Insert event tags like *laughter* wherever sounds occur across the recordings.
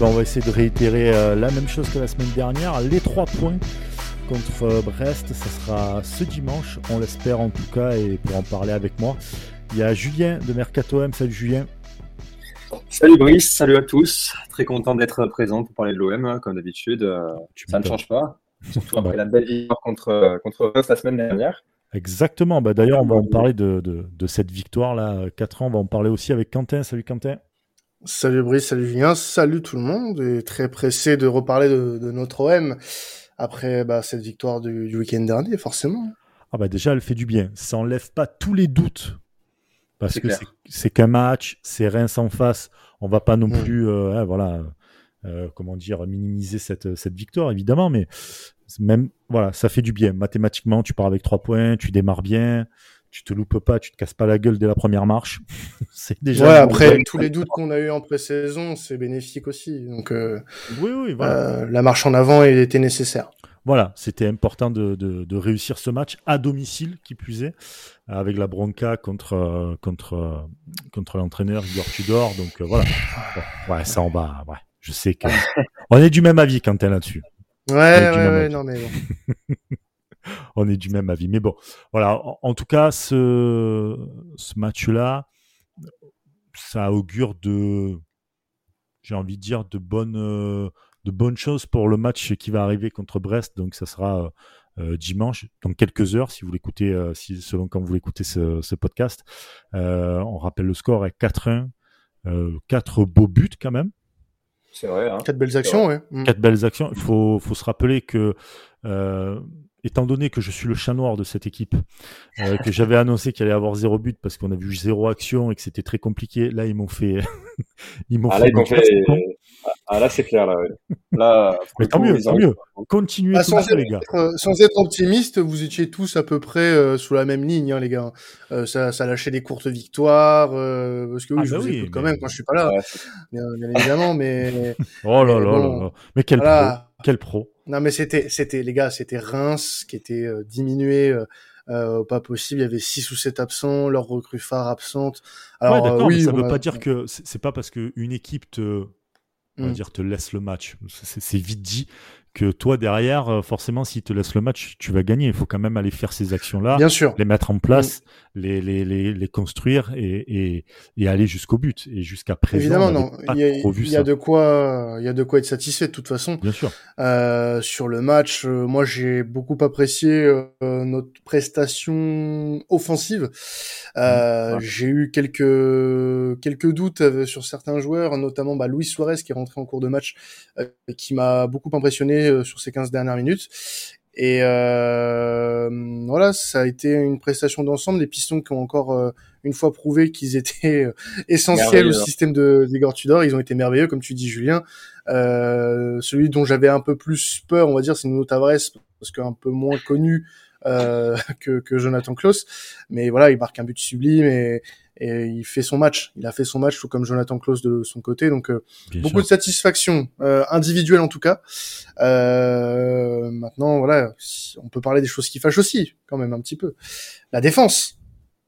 Ah ben on va essayer de réitérer euh, la même chose que la semaine dernière. Les trois points contre euh, Brest, ça sera ce dimanche, on l'espère en tout cas, et pour en parler avec moi, il y a Julien de Mercato M. Salut Julien. Salut Brice, salut à tous. Très content d'être présent pour parler de l'OM, hein, comme d'habitude. Euh, ça ne change pas, surtout après la belle victoire contre, contre Brest la semaine dernière. Exactement. Bah, D'ailleurs, on va en parler de, de, de cette victoire-là. 4 ans, on va en parler aussi avec Quentin. Salut Quentin. Salut Brice, salut Julien, salut tout le monde. Et très pressé de reparler de, de notre OM après bah, cette victoire du, du week-end dernier, forcément. Ah bah déjà, elle fait du bien. Ça enlève pas tous les doutes. Parce que c'est qu'un match, c'est Reims en face. On va pas non plus, euh, hein, voilà, euh, comment dire, minimiser cette, cette victoire, évidemment, mais même, voilà, ça fait du bien. Mathématiquement, tu pars avec trois points, tu démarres bien, tu te loupes pas, tu te casses pas la gueule dès la première marche. *laughs* c'est déjà. Ouais, après tous les doutes qu'on a eu en pré-saison, c'est bénéfique aussi. Donc, euh, oui, oui, voilà. euh, la marche en avant, elle était nécessaire. Voilà, c'était important de, de, de, réussir ce match à domicile, qui plus est, avec la bronca contre contre contre l'entraîneur Igor Tudor. Donc euh, voilà, bon, ouais, ça en va. Ouais, je sais que *laughs* on est du même avis quand t'es là-dessus. Ouais, ouais, ouais, non mais bon. *laughs* *laughs* on est du même avis. Mais bon, voilà. En, tout cas, ce, ce match-là, ça augure de, j'ai envie de dire, de bonnes, de bonnes choses pour le match qui va arriver contre Brest. Donc, ça sera euh, dimanche, dans quelques heures, si vous l'écoutez, euh, si, selon quand vous l'écoutez ce, ce, podcast. Euh, on rappelle le score est 4-1. quatre beaux buts quand même. C'est vrai. Hein. Quatre belles actions, ouais. Quatre belles actions. Il faut, faut se rappeler que euh, étant donné que je suis le chat noir de cette équipe, euh, que j'avais *laughs* annoncé qu'il allait avoir zéro but parce qu'on a vu zéro action et que c'était très compliqué, là ils m'ont fait, *laughs* ils m'ont ah, fait, là, fait... Ah là c'est clair là. là Mais tant mieux, tant mieux. Continuez ah, sans, ça, les gars. Être, sans être optimiste, vous étiez tous à peu près euh, sous la même ligne, hein, les gars. Euh, ça, ça lâchait des courtes victoires euh, parce que oui, ah, je bah vous oui, écoute quand même quand je suis pas là, bien, bien, évidemment, mais. *laughs* oh là là, bon, là, Mais quel voilà. Quel pro. Non, mais c'était, c'était, les gars, c'était Reims qui était euh, diminué. Euh, euh, pas possible. Il y avait six ou sept absents, leur recrue phare absente. Alors, ouais, oui, ça veut a... pas dire que c'est pas parce qu'une équipe te, on va mm. dire, te laisse le match. C'est vite dit que toi derrière, euh, forcément, s'il te laisse le match, tu vas gagner. Il faut quand même aller faire ces actions-là, bien sûr, les mettre en place, mmh. les, les, les, les, construire et, et, et aller jusqu'au but. Et jusqu'à présent, évidemment, non, il y a, il y a de quoi, il y a de quoi être satisfait de toute façon. Bien sûr. Euh, sur le match, euh, moi j'ai beaucoup apprécié euh, notre prestation offensive. Mmh. J'ai eu quelques quelques doutes sur certains joueurs, notamment bah, Luis Suarez qui est rentré en cours de match, qui m'a beaucoup impressionné euh, sur ces 15 dernières minutes. Et euh, voilà, ça a été une prestation d'ensemble. Les Pistons qui ont encore euh, une fois prouvé qu'ils étaient euh, essentiels au système de d'Igor Tudor. Ils ont été merveilleux, comme tu dis, Julien. Celui dont j'avais un peu plus peur, on va dire, c'est Nuno Tavares, parce qu'un peu moins connu *laughs* que, que Jonathan Klaus. Mais voilà, il marque un but sublime et, et il fait son match. Il a fait son match tout comme Jonathan Klaus de son côté. Donc euh, beaucoup sûr. de satisfaction euh, individuelle en tout cas. Euh, maintenant voilà, on peut parler des choses qui fâchent aussi quand même un petit peu. La défense.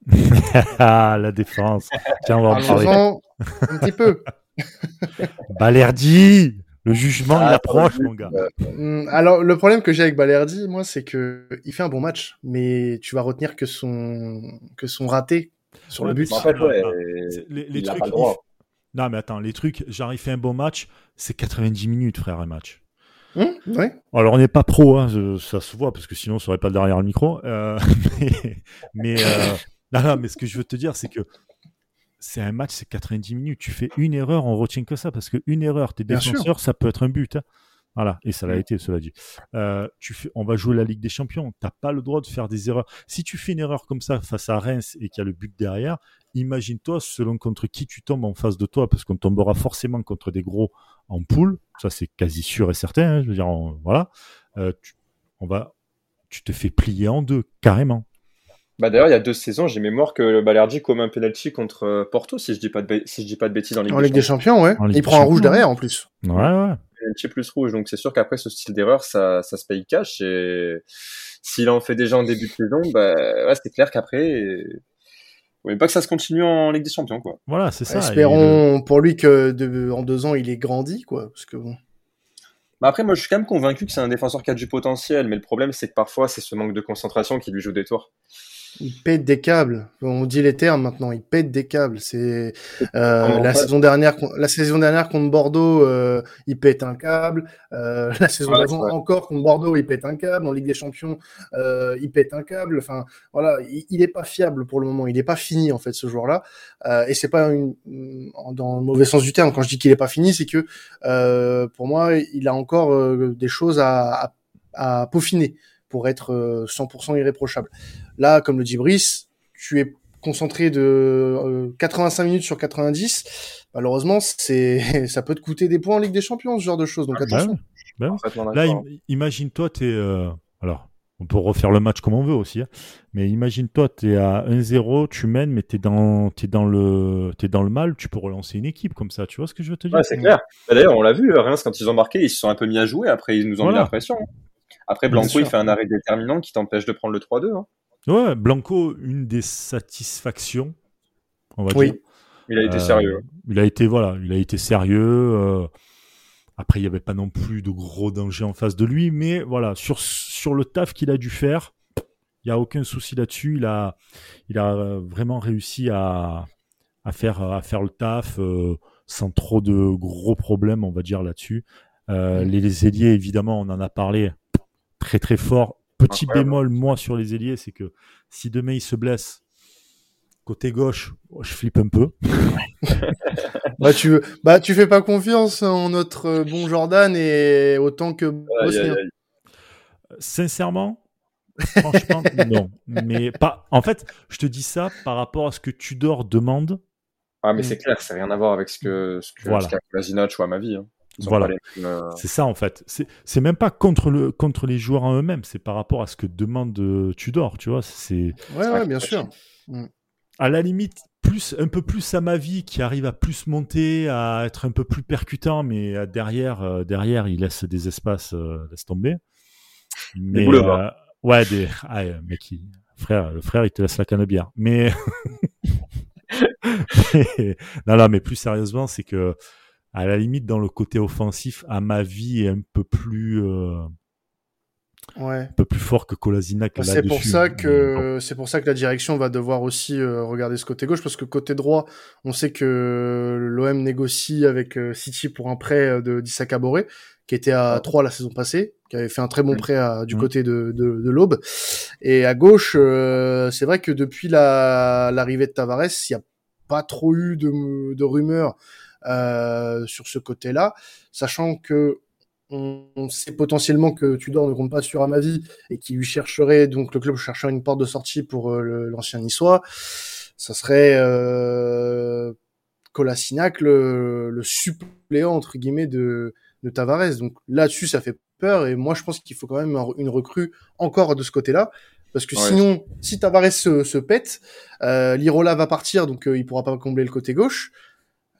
*laughs* la défense. Tiens, on va en parler. un petit peu. *laughs* Balerdi le jugement, ah, il approche, mon gars. Euh, alors, le problème que j'ai avec Balerdi, moi, c'est que il fait un bon match, mais tu vas retenir que son que son raté sur le but. En fait, ouais, les, les trucs. Il... Non, mais attends, les trucs, genre, il fait un bon match, c'est 90 minutes, frère, un match. Mmh, ouais. Alors, on n'est pas pro, hein, ça se voit, parce que sinon, on serait pas derrière le micro. Euh, *laughs* mais, mais euh, non, non, mais ce que je veux te dire, c'est que c'est un match, c'est 90 minutes. Tu fais une erreur, on retient que ça, parce qu'une erreur, tes défenseurs, ça peut être un but. Hein. Voilà, et ça l'a été, cela dit. Euh, tu fais, on va jouer la Ligue des Champions. T'as pas le droit de faire des erreurs. Si tu fais une erreur comme ça face à Reims et qu'il y a le but derrière, imagine-toi selon contre qui tu tombes en face de toi, parce qu'on tombera forcément contre des gros en poule. Ça, c'est quasi sûr et certain. Hein, je veux dire, on, voilà. Euh, tu, on va, tu te fais plier en deux, carrément. Bah d'ailleurs, il y a deux saisons, j'ai mémoire que Balerdi commet un penalty contre euh, Porto, si je dis pas de, si je dis pas de bêtises en Ligue, en Ligue des Champions. ouais. il prend un rouge derrière en plus. Ouais, ouais. Penalty plus rouge, donc c'est sûr qu'après ce style d'erreur, ça, ça se paye cash. Et s'il en fait déjà en début de saison, bah ouais, c'est clair qu'après, Oui, pas que ça se continue en Ligue des Champions, quoi. Voilà, c'est ça. Espérons pour lui que de, en deux ans, il est grandi, quoi. Parce que bon. Bah après, moi, je suis quand même convaincu que c'est un défenseur qui a du potentiel, mais le problème, c'est que parfois, c'est ce manque de concentration qui lui joue des tours il pète des câbles. On dit les termes maintenant. Il pète des câbles. C'est euh, la saison dernière, la saison dernière contre Bordeaux, euh, il pète un câble. Euh, la saison d'avant encore contre Bordeaux, il pète un câble. En Ligue des Champions, euh, il pète un câble. Enfin, voilà, il, n'est pas fiable pour le moment. Il n'est pas fini en fait ce joueur-là. Euh, et c'est pas une, dans le mauvais sens du terme. Quand je dis qu'il est pas fini, c'est que euh, pour moi, il a encore des choses à, à, à peaufiner pour être 100% irréprochable. Là, comme le dit Brice, tu es concentré de 85 euh, minutes sur 90. Malheureusement, c'est *laughs* ça peut te coûter des points en Ligue des Champions, ce genre de choses. Donc ah, attention. Ben Là, imagine-toi, tu es. Euh, alors, on peut refaire le match comme on veut aussi. Hein. Mais imagine-toi, tu es à 1-0, tu mènes, mais tu es, dans, es, dans le, es dans le mal, tu peux relancer une équipe comme ça. Tu vois ce que je veux te dire? Ouais, c'est clair. Bah, d'ailleurs, on l'a vu, Reims, quand ils ont marqué, ils se sont un peu mis à jouer. Après, ils nous ont mis la pression. Après, Blanco, il fait un arrêt déterminant qui t'empêche de prendre le 3-2. Hein. Ouais, Blanco, une des satisfactions, on va oui. dire. Il a été sérieux. Euh, il a été voilà, il a été sérieux. Euh, après, il n'y avait pas non plus de gros dangers en face de lui, mais voilà, sur sur le taf qu'il a dû faire, il n'y a aucun souci là-dessus. Il a il a vraiment réussi à à faire à faire le taf euh, sans trop de gros problèmes, on va dire là-dessus. Les, les ailiers, évidemment, on en a parlé très très fort Petit bémol, moi, sur les ailiers, c'est que si demain il se blesse, côté gauche, je flippe un peu. *laughs* bah, tu, bah, tu fais pas confiance en notre euh, bon Jordan et autant que Sincèrement, franchement, *laughs* non. Mais pas. En fait, je te dis ça par rapport à ce que Tudor demande. Ah, mais c'est clair, c'est rien à voir avec ce que, ce que voilà. ou à ma vie. Hein. Voilà. Euh, c'est ça en fait. C'est même pas contre, le, contre les joueurs en eux-mêmes, c'est par rapport à ce que demande euh, Tudor, tu vois. C'est. Ouais, ouais, bien sûr. Mm. À la limite, plus, un peu plus à ma vie, qui arrive à plus monter, à être un peu plus percutant, mais euh, derrière, derrière, il laisse des espaces, laisse tomber. Mais, ouais, des, ah, mec, frère, le frère, il te laisse la canne de bière. Mais, *laughs* *laughs* non, non, mais plus sérieusement, c'est que à la limite dans le côté offensif, à ma vie, est un peu plus euh, ouais. un peu plus fort que Kolasinac. Bah, c'est pour ça que c'est pour ça que la direction va devoir aussi euh, regarder ce côté gauche parce que côté droit, on sait que l'OM négocie avec euh, City pour un prêt de d'Issa Boré qui était à 3 la saison passée, qui avait fait un très bon prêt du côté de, de, de l'Aube. Et à gauche, c'est vrai que depuis l'arrivée de Tavares, il n'y a pas trop eu de, de rumeurs euh, sur ce côté-là, sachant que on, sait potentiellement que Tudor ne compte pas sur Amavi et qu'il lui chercherait, donc le club chercherait une porte de sortie pour euh, l'ancien niçois. Ça serait euh, Colasinac, le, le, suppléant entre guillemets de, de Tavares. Donc là-dessus, ça fait peur et moi je pense qu'il faut quand même une recrue encore de ce côté-là. Parce que sinon, si Tavares se, se pète, euh, Lirola va partir, donc euh, il pourra pas combler le côté gauche.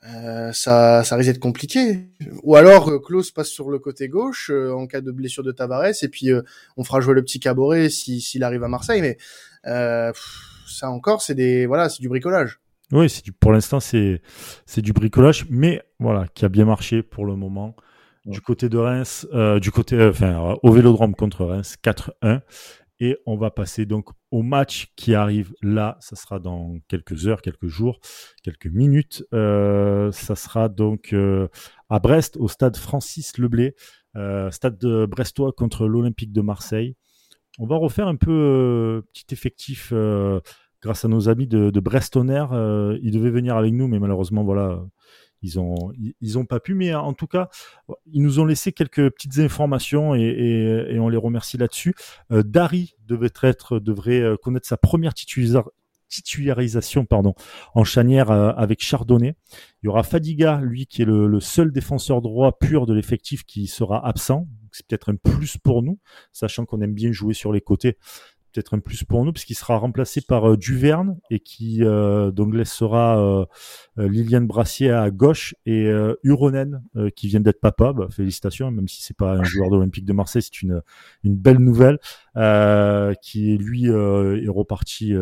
Euh, ça, ça risque d'être compliqué. Ou alors euh, Klaus passe sur le côté gauche euh, en cas de blessure de Tavares et puis on fera jouer le petit Caboret s'il arrive à Marseille. Mais ça encore, c'est des voilà, c'est du bricolage. Oui, c'est du, pour l'instant c'est c'est du bricolage, mais voilà, qui a bien marché pour le moment. Du côté de Reims, du côté, enfin, au Vélodrome contre Reims, 4-1. Et on va passer donc au match qui arrive là. Ça sera dans quelques heures, quelques jours, quelques minutes. Euh, ça sera donc euh, à Brest, au stade Francis Leblé, euh, stade de Brestois contre l'Olympique de Marseille. On va refaire un peu petit effectif grâce à nos amis de, de Brestonner. ils devaient venir avec nous, mais malheureusement, voilà, ils ont ils, ont pas pu, mais en tout cas, ils nous ont laissé quelques petites informations et, et, on les remercie là-dessus. Euh, Dari devait être devrait euh, connaître sa première titularisation pardon, en chanière euh, avec Chardonnay. Il y aura Fadiga, lui, qui est le, le seul défenseur droit pur de l'effectif qui sera absent. C'est peut-être un plus pour nous, sachant qu'on aime bien jouer sur les côtés peut-être un plus pour nous, puisqu'il sera remplacé par euh, Duverne et qui euh, donc laissera euh, Liliane Brassier à gauche et Uronen qui vient d'être papa. Bah, félicitations, même si c'est pas un joueur d'Olympique de Marseille, c'est une, une belle nouvelle. qui lui est reparti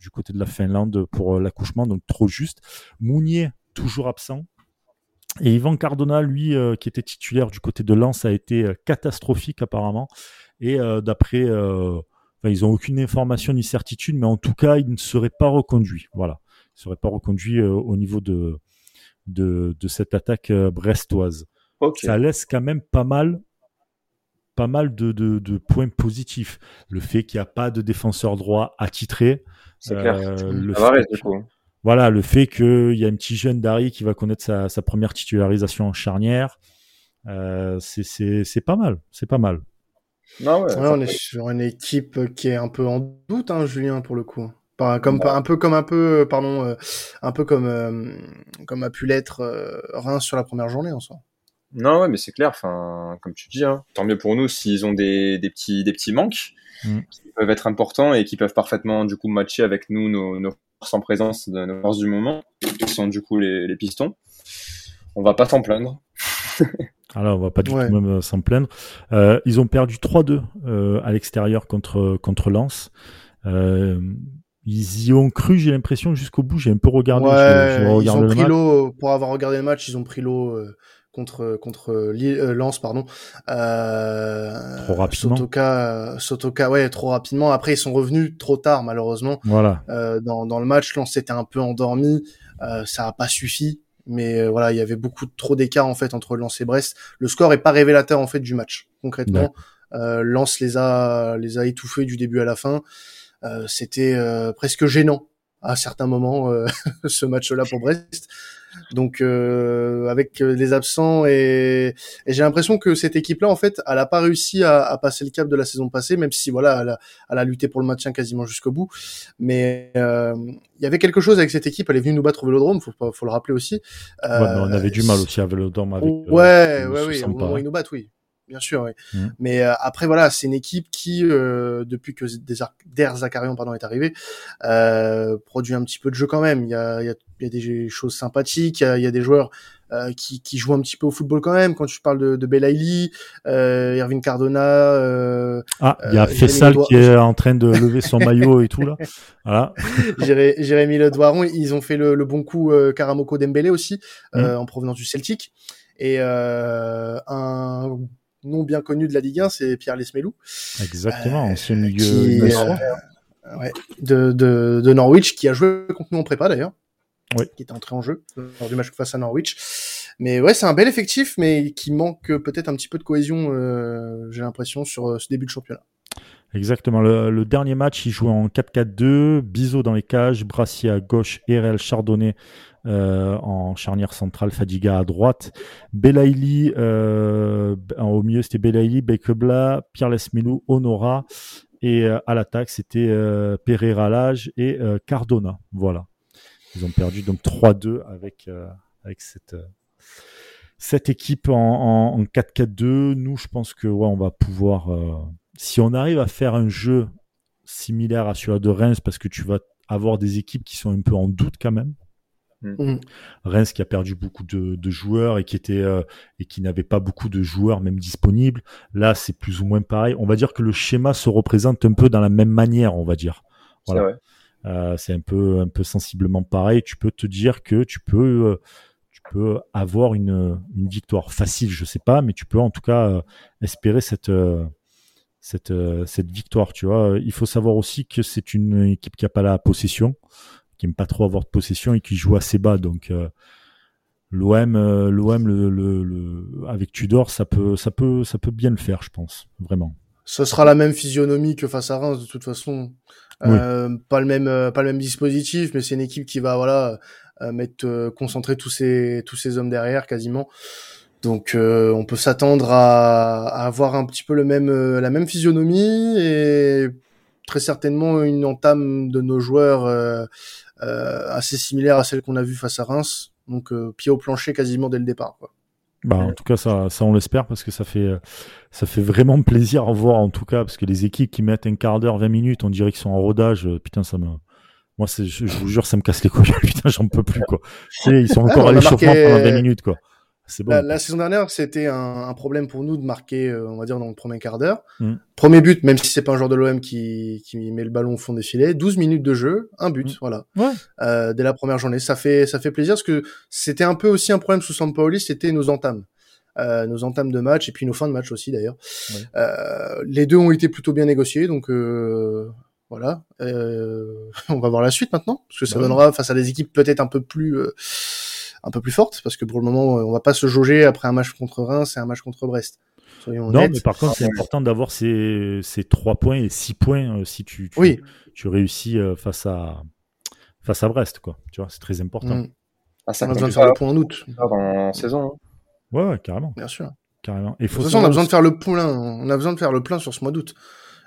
du côté de la Finlande pour l'accouchement, donc trop juste. Mounier, toujours absent. Et Ivan Cardona, lui, qui était titulaire du côté de Lens, a été catastrophique apparemment. Et d'après, ils n'ont aucune information ni certitude, mais en tout cas, il ne serait pas reconduit. Voilà, il ne serait pas reconduit au niveau de, de, cette attaque brestoise. Ça laisse quand même pas mal pas mal de, de, points positifs. Le fait qu'il n'y a pas de défenseur droit attitré. C'est clair. Le voilà, le fait qu'il y a un petit jeune Dari qui va connaître sa, sa première titularisation en charnière. Euh, c'est pas mal. C'est pas mal. Non, ouais, on est sur une équipe qui est un peu en doute, hein, Julien, pour le coup. comme, un peu comme un peu, pardon, euh, un peu comme, euh, comme a pu l'être euh, Reims sur la première journée en soi. Non, ouais, mais c'est clair. Enfin, comme tu dis, hein, tant mieux pour nous s'ils ont des, des, petits, des petits manques mm. qui peuvent être importants et qui peuvent parfaitement du coup matcher avec nous nos, nos forces en présence de nos forces du moment, qui sont du coup les, les pistons. On va pas s'en plaindre. *laughs* Alors, on va pas du tout même euh, s'en plaindre. Euh, ils ont perdu 3-2 euh, à l'extérieur contre contre Lens. Euh, ils y ont cru, j'ai l'impression, jusqu'au bout. J'ai un peu regardé. Ouais, ils ont pris l'eau pour avoir regardé le match. Ils ont pris l'eau euh, contre contre euh, Lens pardon euh, trop rapidement Sotoka Sotoka ouais trop rapidement après ils sont revenus trop tard malheureusement voilà euh, dans dans le match Lens s'était un peu endormi euh, ça a pas suffi mais euh, voilà il y avait beaucoup trop d'écart en fait entre Lens et Brest. Le score est pas révélateur en fait du match concrètement. Euh, Lens les a les a étouffés du début à la fin. C'était presque gênant à certains moments *laughs* ce match là pour Brest donc euh, avec euh, les absents et, et j'ai l'impression que cette équipe-là, en fait, elle a pas réussi à, à, passer le cap de la saison passée, même si voilà, elle a, elle a lutté pour le maintien quasiment jusqu'au bout. Mais euh, il y avait quelque chose avec cette équipe. Elle est venue nous battre au Vélodrome, faut faut le rappeler aussi. Euh, ouais, on avait du mal aussi à Vélodrome avec. Ouais, ouais, oui. Au moment où ils nous battent, oui bien sûr. Oui. Mmh. Mais euh, après voilà, c'est une équipe qui, euh, depuis que Der Zakarian pardon est arrivé, euh, produit un petit peu de jeu quand même. Il y a, il y a, il y a des choses sympathiques, il y a, il y a des joueurs euh, qui, qui jouent un petit peu au football quand même. Quand tu parles de, de Belaïli, euh, Irvin Cardona. ah, il y a Fessal qui est en train de lever son maillot et tout là. *laughs* Voilà. Jérémy Le Doiron, ils ont fait le, le bon coup Karamoko Dembélé aussi mmh. en provenance du Celtic et un non bien connu de la Ligue 1, c'est Pierre Lesmelou. Exactement, ancien milieu qui, euh, ouais, de, de, de, Norwich, qui a joué contre nous en prépa d'ailleurs. Oui. Qui était entré en jeu lors du match face à Norwich. Mais ouais, c'est un bel effectif, mais qui manque peut-être un petit peu de cohésion, euh, j'ai l'impression, sur euh, ce début de championnat. Exactement. Le, le, dernier match, il jouait en 4-4-2, Bizot dans les cages, Brassier à gauche, Erel Chardonnay euh, en charnière centrale, Fadiga à droite, Belaïli euh, au milieu c'était Belaïli, Bekebla, Pierre Lesmelou, Honora et euh, à l'attaque c'était Pereira Lage et Cardona. Voilà. Ils ont perdu donc 3-2 avec avec cette équipe en, en, en 4-4-2. Nous, je pense que ouais, on va pouvoir si on arrive à faire un jeu similaire à celui de Reims parce que tu vas avoir des équipes qui sont un peu en doute quand même Mm. Mm. Reims qui a perdu beaucoup de, de joueurs et qui était euh, et qui n'avait pas beaucoup de joueurs même disponibles. Là, c'est plus ou moins pareil. On va dire que le schéma se représente un peu dans la même manière, on va dire. Voilà. Euh, c'est un peu un peu sensiblement pareil. Tu peux te dire que tu peux euh, tu peux avoir une, une victoire facile, je sais pas, mais tu peux en tout cas euh, espérer cette cette cette victoire. Tu vois, il faut savoir aussi que c'est une équipe qui a pas la possession qui aime pas trop avoir de possession et qui joue assez bas. Donc euh, l'OM, euh, l'OM, le, le, avec Tudor, ça peut, ça peut, ça peut bien le faire, je pense, vraiment. Ce sera la même physionomie que face à Reims de toute façon. Euh, pas le même, pas le même dispositif, mais c'est une équipe qui va voilà mettre concentrer tous ces tous ces hommes derrière quasiment. Donc on peut s'attendre à, à, avoir un petit peu le même la même physionomie et très certainement une entame de nos joueurs euh, euh, assez similaire à celle qu'on a vue face à Reims. Donc euh, pied au plancher quasiment dès le départ. Quoi. Bah, en tout cas, ça, ça on l'espère parce que ça fait, ça fait vraiment plaisir à voir en tout cas parce que les équipes qui mettent un quart d'heure, 20 minutes, on dirait qu'ils sont en rodage. Putain, ça me, moi, je, je, vous jure, ça me casse les couilles. *laughs* Putain, j'en peux plus quoi. ils sont encore à l'échauffement pendant 20 minutes quoi. La, saison dernière, c'était un, problème pour nous de marquer, euh, on va dire, dans le premier quart d'heure. Mm. Premier but, même si c'est pas un joueur de l'OM qui, qui met le ballon au fond des filets, 12 minutes de jeu, un but, mm. voilà. Euh, dès la première journée, ça fait ça fait plaisir parce que c'était un peu aussi un problème sous Sampaoli, c'était nos entames. Euh, nos entames de match et puis nos fins de match aussi d'ailleurs. les deux ont été plutôt bien négociés, donc voilà. *laughs* on va voir la suite maintenant, parce que ça bah donnera face à des équipes peut-être un peu plus un peu plus forte, parce que pour le moment, on va pas se jauger après un match contre Reims et un match contre Brest. non, mais par contre, c'est important d'avoir ces, ces 3 points et 6 points euh, si tu, tu, oui. tu réussis euh, face à, face à Brest, quoi. Tu vois, c'est très important. Mm. Ah, ça on a besoin de faire le point en août. En saison. Hein. Ouais, ouais, carrément. Bien sûr. Carrément. Et de toute façon, on a besoin de faire le plein. On a besoin de faire le plein sur ce mois d'août.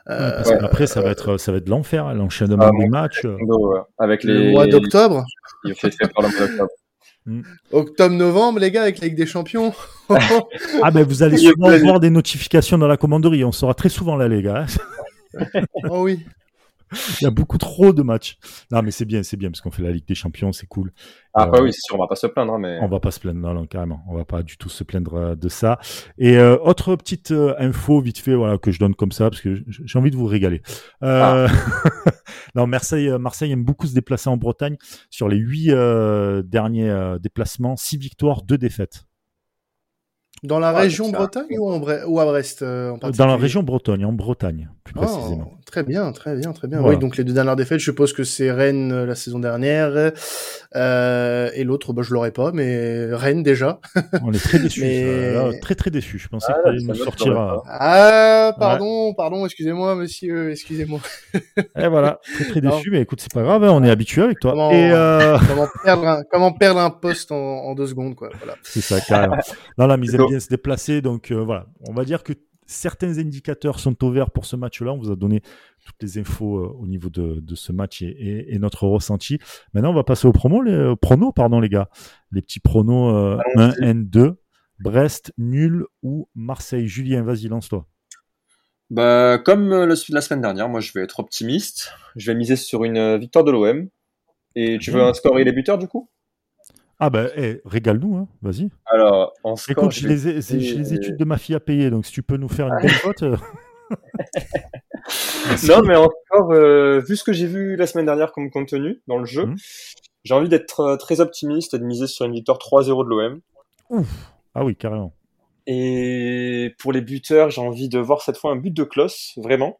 Euh, après, ça va être, ça va être l'enfer, l'enchaînement ah, des matchs. Avec les... Le mois d'octobre. Mm. Octobre-novembre, les gars, avec la Ligue des Champions. *laughs* ah ben vous allez *laughs* souvent voir des notifications dans la commanderie. On sera très souvent là, les gars. *laughs* oh oui. Il y a beaucoup trop de matchs. Non, mais c'est bien, c'est bien, parce qu'on fait la Ligue des Champions, c'est cool. Après, euh, oui, c'est sûr, on va pas se plaindre, hein, mais. On va pas se plaindre, non, non, carrément. On va pas du tout se plaindre euh, de ça. Et euh, autre petite info, vite fait, voilà, que je donne comme ça, parce que j'ai envie de vous régaler. Ah. Non, Marseille, Marseille aime beaucoup se déplacer en Bretagne. Sur les huit derniers déplacements, six victoires, deux défaites. Dans la région Bretagne ou, ou, à Brest euh, en Dans la région Bretagne, en Bretagne, plus oh, précisément. très bien, très bien, très bien. Oui, donc les deux dernières défaites, je suppose que c'est Rennes euh, la saison dernière euh, et l'autre, bah, je l'aurais pas, mais Rennes déjà. *laughs* On est très déçus. mais... très très déçus. Je pensais ah, qu'il nous sortir. Ah, pardon, pardon, excusez-moi, monsieur, excusez-moi. *laughs* et voilà, très très déçus, mais écoute, c'est pas grave, hein, on est habitué avec toi. Comment, et *laughs* comment, perdre un, comment perdre un poste en, en deux secondes, quoi. Voilà. C'est ça, carrément. non, la mise bien se déplacer. Donc euh, voilà, on va dire que certains indicateurs sont au vert pour ce match-là. On vous a donné toutes les infos euh, au niveau de, ce match et, notre ressenti. Maintenant, on va passer aux promos, les, pronos, pardon les gars. Les petits pronos 1 N2, Brest, nul ou Marseille? Julien, vas-y, lance-toi. Bah, comme euh, le, la semaine dernière, moi je vais être optimiste. Je vais miser sur une victoire de l'OM. Et tu veux un score et les buteurs du coup? Ah ben, régale-nous, hein. vas-y. Alors, en score, Écoute, j'ai les, les, études de ma fille à payer, donc si tu peux nous faire une bonne cote. Euh. *laughs* non, mais encore, euh, vu ce que j'ai vu la semaine dernière comme contenu dans le jeu, mmh. j'ai envie d'être euh, très optimiste et de miser sur une victoire 3-0 de l'OM. Ouf Ah oui, carrément. Et pour les buteurs, j'ai envie de voir cette fois un but de Klaus, vraiment.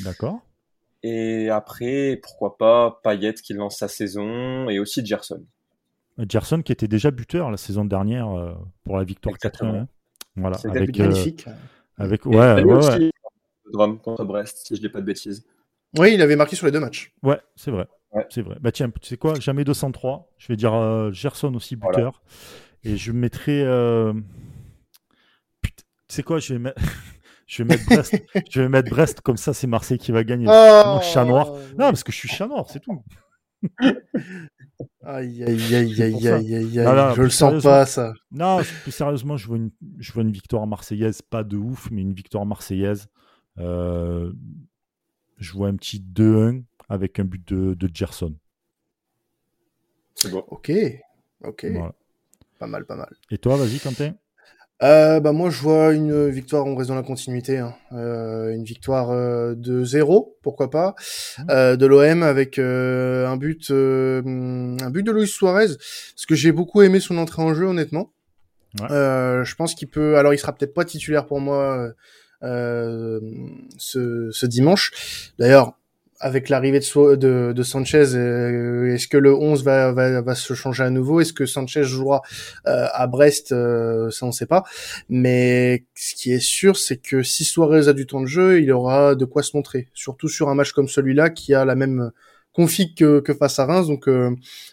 D'accord. Et après, pourquoi pas Payet qui lance sa saison et aussi Gerson. Gerson qui était déjà buteur la saison dernière euh, pour la victoire 4-1. Voilà, avec, euh, magnifique. avec ouais, ouais, Drame contre Brest, si je dis pas de bêtises. Oui, il avait marqué sur les deux matchs. Ouais, c'est vrai. C'est vrai. Bah tiens, tu sais quoi, jamais 203. Je vais dire euh, Gerson aussi buteur. Et je mettrai. Putain, tu sais quoi, je vais mettre. *laughs* je vais mettre Brest. *laughs* je vais mettre Brest comme ça, c'est Marseille qui va gagner. Oh, chat noir. Non, parce que je suis chat noir, c'est tout. *laughs* Aïe, aïe, aïe, aïe, aïe, aïe, aïe. je le sens pas, ça. Non, plus sérieusement, je vois, une, je vois une victoire marseillaise, pas de ouf, mais une victoire marseillaise. Euh, je vois un petit 2-1 avec un but de, de Gerson. C'est bon. Ok, ok. Pas mal, pas mal. Et toi, vas-y, Quentin euh, bah moi je vois une victoire en raison de la continuité, hein. euh, une victoire euh, de zéro, pourquoi pas, mmh. euh, de l'OM avec euh, un but, un but de Luis Suarez, parce que j'ai beaucoup aimé son entrée en jeu honnêtement. je pense qu'il peut, alors il sera peut-être pas titulaire pour moi ce, ce dimanche. D'ailleurs, avec l'arrivée de, de, de, Sanchez, euh, est-ce que le 11 va, va, va, se changer à nouveau? Est-ce que Sanchez jouera euh, à Brest? Euh, Ça, on ne sait pas. Mais ce qui est sûr, c'est que si Suarez a du temps de jeu, il aura de quoi se montrer. Surtout sur un match comme celui-là, qui a la même config que, que face à Reims. Donc,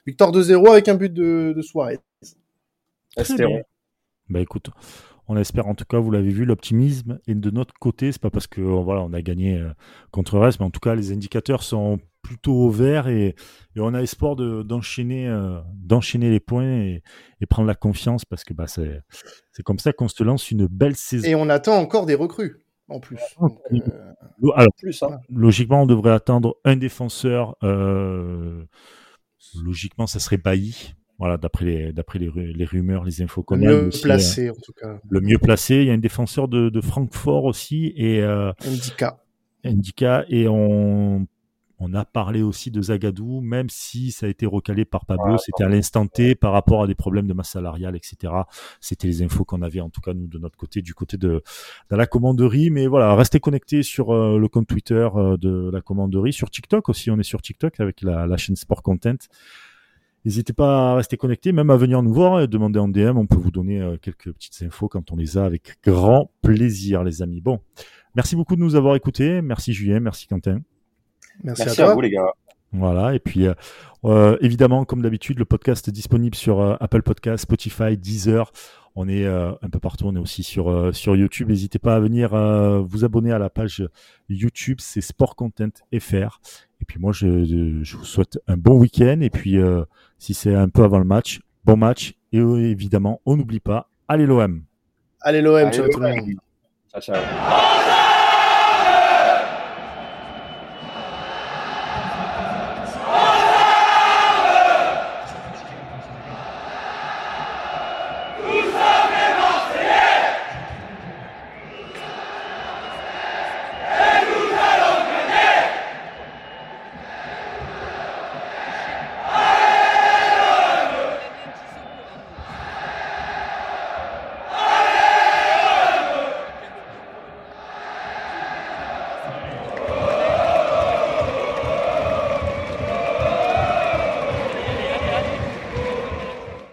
victoire 2-0 avec un but de, de Suarez. Bah écoute, on espère en tout cas, vous l'avez vu, l'optimisme est de notre côté. C'est pas parce que voilà, on a gagné euh, contre Rest, mais en tout cas, les indicateurs sont plutôt au vert et, on a espoir d'enchaîner euh, d'enchaîner les points et, prendre la confiance parce que bah, c'est comme ça qu'on se lance une belle saison. Et on attend encore des recrues en plus. Euh, alors, plus hein. logiquement, on devrait attendre un défenseur. logiquement, ça serait Bailly Voilà, d'après les, d'après les, les, rumeurs, les infos qu'on a. Le mieux placé, en tout cas. Le mieux placé. Il y a un défenseur de, de Francfort aussi et. Euh, Indica. Indica et on on a parlé aussi de Zagadou, même si ça a été recalé par Pablo, c'était à l'instant T par rapport à des problèmes de masse salariale, etc. C'était les infos qu'on avait, en tout cas nous de notre côté, du côté de, de la commanderie. Mais voilà, restez connectés sur euh, le compte Twitter euh, de la commanderie, sur TikTok aussi. On est sur TikTok avec la, la chaîne Sport Content. N'hésitez pas à rester connectés, même à venir nous voir et demander en DM. On peut vous donner euh, quelques petites infos quand on les a avec grand plaisir, les amis. Bon, merci beaucoup de nous avoir écoutés. Merci Julien, merci Quentin. Merci, à, vous, les gars. Voilà, et puis euh, euh, évidemment, comme d'habitude, le podcast est disponible sur euh, Apple Podcast, Spotify, Deezer. On est un peu partout, on est aussi sur, sur YouTube. N'hésitez pas à venir vous abonner à la page YouTube, c'est Sport Content FR. Et puis moi, je, je vous souhaite un bon week-end. Et puis, si c'est un peu avant le match, bon match. Et évidemment, on n'oublie pas, allez l'OM. Allez l'OM, ciao tout le monde. Ciao, ciao.